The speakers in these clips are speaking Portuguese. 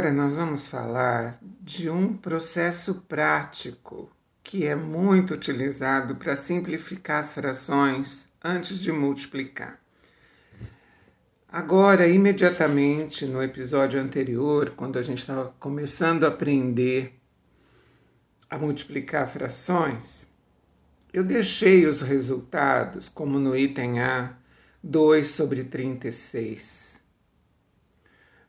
Agora nós vamos falar de um processo prático que é muito utilizado para simplificar as frações antes de multiplicar. Agora, imediatamente no episódio anterior, quando a gente estava começando a aprender a multiplicar frações, eu deixei os resultados, como no item A, 2 sobre 36.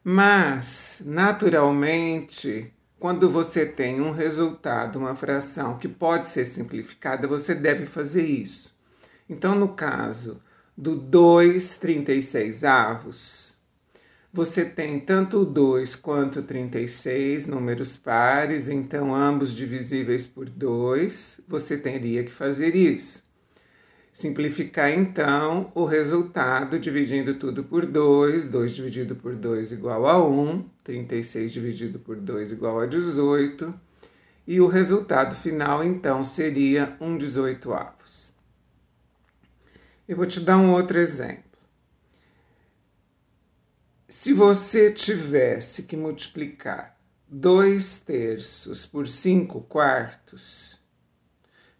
Mas, naturalmente, quando você tem um resultado, uma fração que pode ser simplificada, você deve fazer isso. Então, no caso do 2 36 avos, você tem tanto o 2 quanto o 36, números pares, então ambos divisíveis por 2, você teria que fazer isso. Simplificar então o resultado dividindo tudo por 2, 2 dividido por 2 igual a 1, 36 dividido por 2 igual a 18, e o resultado final então seria 1 18 avos. Eu vou te dar um outro exemplo. Se você tivesse que multiplicar 2 terços por 5 quartos,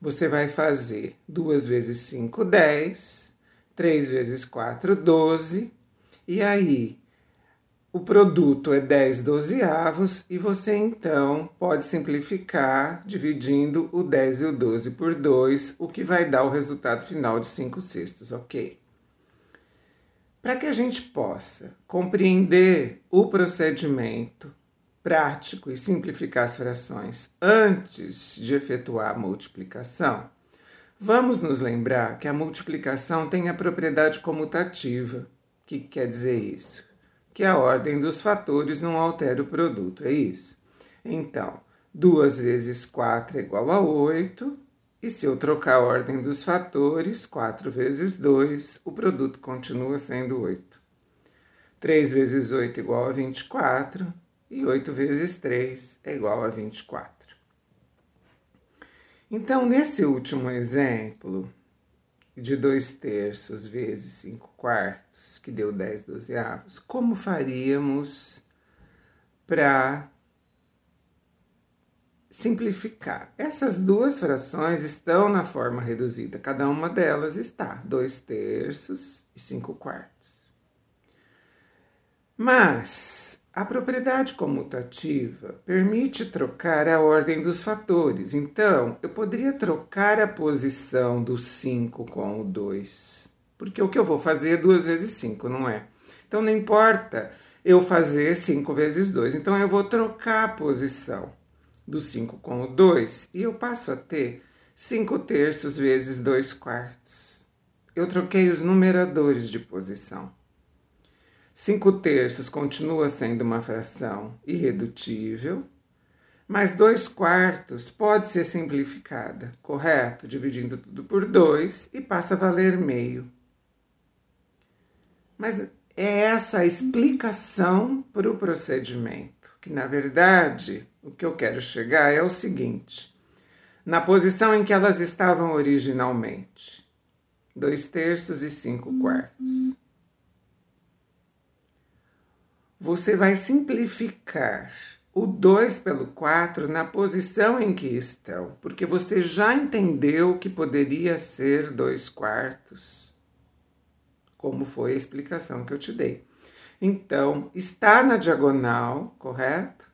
você vai fazer 2 vezes 5, 10, 3 vezes 4, 12, e aí o produto é 10 dozeavos e você então pode simplificar dividindo o 10 e o 12 por 2, o que vai dar o resultado final de 5 sextos, ok? Para que a gente possa compreender o procedimento prático e simplificar as frações antes de efetuar a multiplicação, vamos nos lembrar que a multiplicação tem a propriedade comutativa. O que quer dizer isso? Que a ordem dos fatores não altera o produto, é isso? Então, 2 vezes 4 é igual a 8, e se eu trocar a ordem dos fatores, 4 vezes 2, o produto continua sendo 8. 3 vezes 8 é igual a 24, e 8 vezes 3 é igual a 24. Então, nesse último exemplo, de 2 terços vezes 5 quartos, que deu 10 dozeavos, como faríamos para simplificar? Essas duas frações estão na forma reduzida, cada uma delas está 2 terços e 5 quartos. Mas a propriedade comutativa permite trocar a ordem dos fatores. Então, eu poderia trocar a posição do 5 com o 2. Porque o que eu vou fazer é 2 vezes 5, não é? Então, não importa eu fazer 5 vezes 2. Então, eu vou trocar a posição do 5 com o 2 e eu passo a ter 5 terços vezes 2 quartos. Eu troquei os numeradores de posição. 5 terços continua sendo uma fração irredutível, mas 2 quartos pode ser simplificada, correto? Dividindo tudo por 2 e passa a valer meio. Mas é essa a explicação para o procedimento, que na verdade o que eu quero chegar é o seguinte: na posição em que elas estavam originalmente, 2 terços e 5 quartos você vai simplificar o 2 pelo 4 na posição em que estão, porque você já entendeu que poderia ser 2 quartos, como foi a explicação que eu te dei. Então, está na diagonal, correto?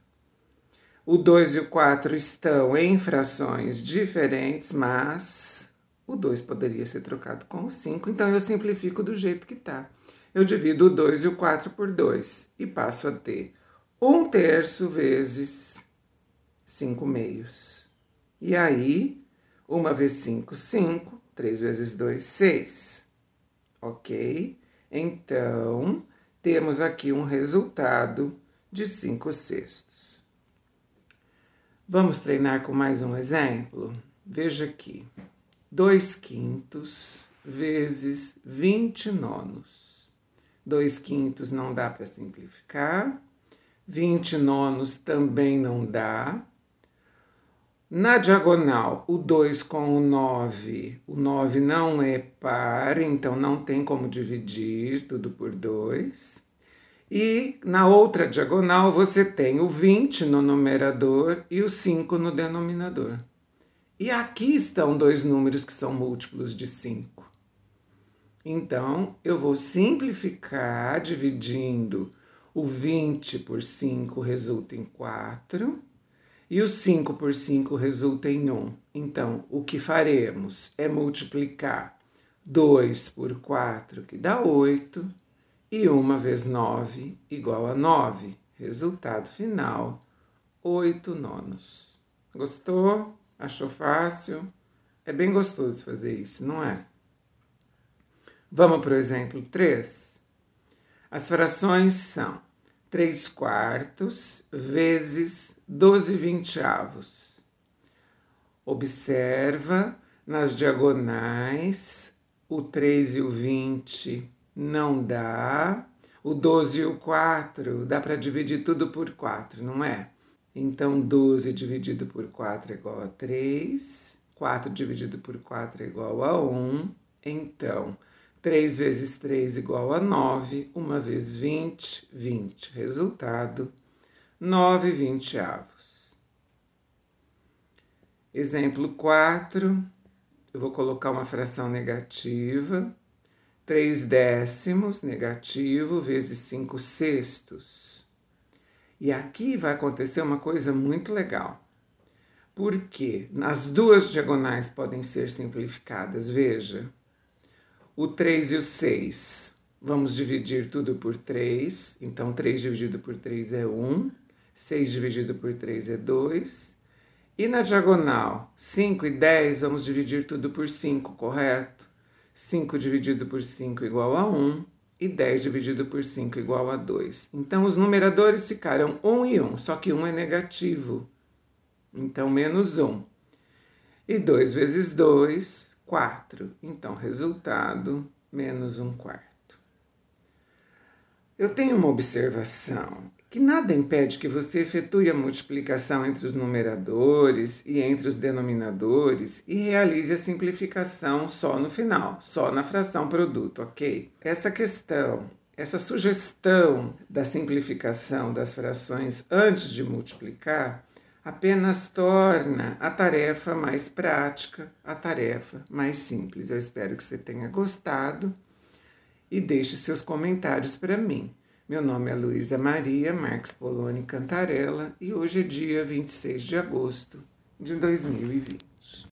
O 2 e o 4 estão em frações diferentes, mas o 2 poderia ser trocado com o 5, então eu simplifico do jeito que está eu divido o 2 e o 4 por 2 e passo a ter 1 terço vezes 5 meios. E aí, 1 vezes 5, 5, 3 vezes 2, 6. Ok? Então, temos aqui um resultado de 5 sextos. Vamos treinar com mais um exemplo? Veja aqui. 2 quintos vezes 20 nonos. 2 quintos não dá para simplificar. 20 nonos também não dá. Na diagonal, o 2 com o 9, o 9 não é par, então não tem como dividir tudo por 2. E na outra diagonal você tem o 20 no numerador e o 5 no denominador. E aqui estão dois números que são múltiplos de 5. Então, eu vou simplificar dividindo o 20 por 5 resulta em 4 e o 5 por 5 resulta em 1. Então, o que faremos é multiplicar 2 por 4, que dá 8, e 1 vezes 9 igual a 9. Resultado final, 8 nonos. Gostou? Achou fácil? É bem gostoso fazer isso, não é? Vamos para o exemplo 3? As frações são 3 quartos vezes 12 vinteavos. Observa nas diagonais, o 3 e o 20 não dá, o 12 e o 4 dá para dividir tudo por 4, não é? Então, 12 dividido por 4 é igual a 3, 4 dividido por 4 é igual a 1. Então, 3 vezes 3 igual a 9, 1 vezes 20, 20. Resultado, 9 vinteavos. Exemplo 4, eu vou colocar uma fração negativa. 3 décimos negativo vezes 5 sextos. E aqui vai acontecer uma coisa muito legal. Porque as duas diagonais podem ser simplificadas, veja o 3 e o 6. Vamos dividir tudo por 3. Então, 3 dividido por 3 é 1. 6 dividido por 3 é 2. E na diagonal, 5 e 10, vamos dividir tudo por 5, correto? 5 dividido por 5 igual a 1. E 10 dividido por 5 igual a 2. Então, os numeradores ficaram 1 e 1, só que 1 é negativo. Então, menos 1. E 2 vezes 2 4. Então, resultado, menos um quarto. Eu tenho uma observação que nada impede que você efetue a multiplicação entre os numeradores e entre os denominadores e realize a simplificação só no final, só na fração produto, ok? Essa questão, essa sugestão da simplificação das frações antes de multiplicar apenas torna a tarefa mais prática, a tarefa mais simples. Eu espero que você tenha gostado e deixe seus comentários para mim. Meu nome é Luísa Maria Marques Poloni Cantarella e hoje é dia 26 de agosto de 2020.